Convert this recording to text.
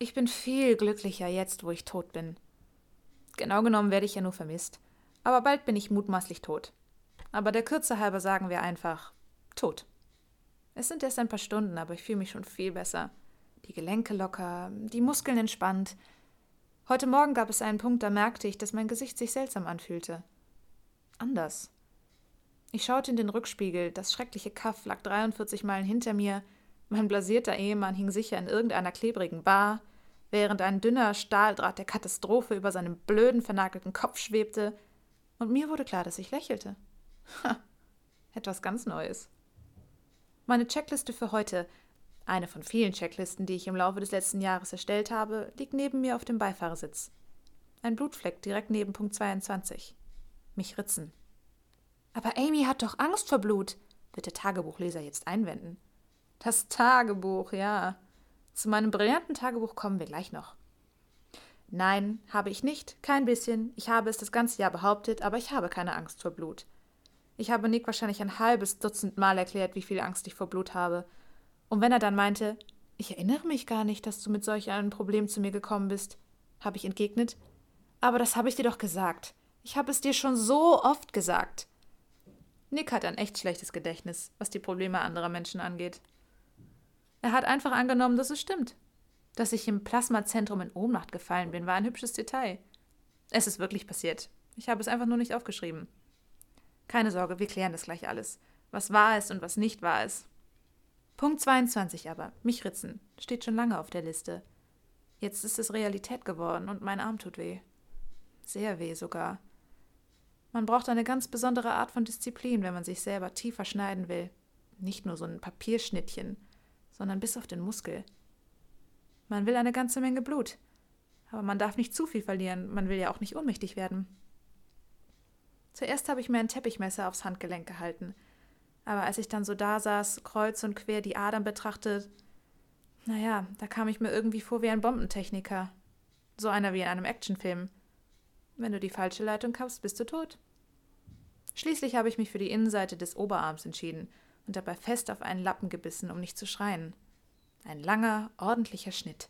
Ich bin viel glücklicher jetzt, wo ich tot bin. Genau genommen werde ich ja nur vermisst. Aber bald bin ich mutmaßlich tot. Aber der Kürze halber sagen wir einfach tot. Es sind erst ein paar Stunden, aber ich fühle mich schon viel besser. Die Gelenke locker, die Muskeln entspannt. Heute Morgen gab es einen Punkt, da merkte ich, dass mein Gesicht sich seltsam anfühlte. Anders. Ich schaute in den Rückspiegel, das schreckliche Kaff lag 43 Meilen hinter mir, mein blasierter Ehemann hing sicher in irgendeiner klebrigen Bar, während ein dünner Stahldraht der Katastrophe über seinem blöden, vernagelten Kopf schwebte, und mir wurde klar, dass ich lächelte. Ha, etwas ganz Neues. Meine Checkliste für heute, eine von vielen Checklisten, die ich im Laufe des letzten Jahres erstellt habe, liegt neben mir auf dem Beifahrersitz. Ein Blutfleck direkt neben Punkt 22. Mich ritzen. Aber Amy hat doch Angst vor Blut, wird der Tagebuchleser jetzt einwenden. Das Tagebuch, ja. Zu meinem brillanten Tagebuch kommen wir gleich noch. Nein, habe ich nicht, kein bisschen. Ich habe es das ganze Jahr behauptet, aber ich habe keine Angst vor Blut. Ich habe Nick wahrscheinlich ein halbes Dutzend Mal erklärt, wie viel Angst ich vor Blut habe. Und wenn er dann meinte, ich erinnere mich gar nicht, dass du mit solch einem Problem zu mir gekommen bist, habe ich entgegnet, aber das habe ich dir doch gesagt. Ich habe es dir schon so oft gesagt. Nick hat ein echt schlechtes Gedächtnis, was die Probleme anderer Menschen angeht. Er hat einfach angenommen, dass es stimmt. Dass ich im Plasmazentrum in Ohnmacht gefallen bin, war ein hübsches Detail. Es ist wirklich passiert. Ich habe es einfach nur nicht aufgeschrieben. Keine Sorge, wir klären das gleich alles. Was wahr ist und was nicht wahr ist. Punkt 22 aber, mich ritzen, steht schon lange auf der Liste. Jetzt ist es Realität geworden und mein Arm tut weh. Sehr weh sogar. Man braucht eine ganz besondere Art von Disziplin, wenn man sich selber tiefer schneiden will. Nicht nur so ein Papierschnittchen, sondern bis auf den Muskel. Man will eine ganze Menge Blut. Aber man darf nicht zu viel verlieren, man will ja auch nicht ohnmächtig werden. Zuerst habe ich mir ein Teppichmesser aufs Handgelenk gehalten. Aber als ich dann so da saß, kreuz und quer die Adern betrachtet, naja, da kam ich mir irgendwie vor wie ein Bombentechniker. So einer wie in einem Actionfilm. Wenn du die falsche Leitung kaufst, bist du tot. Schließlich habe ich mich für die Innenseite des Oberarms entschieden und dabei fest auf einen Lappen gebissen, um nicht zu schreien. Ein langer, ordentlicher Schnitt.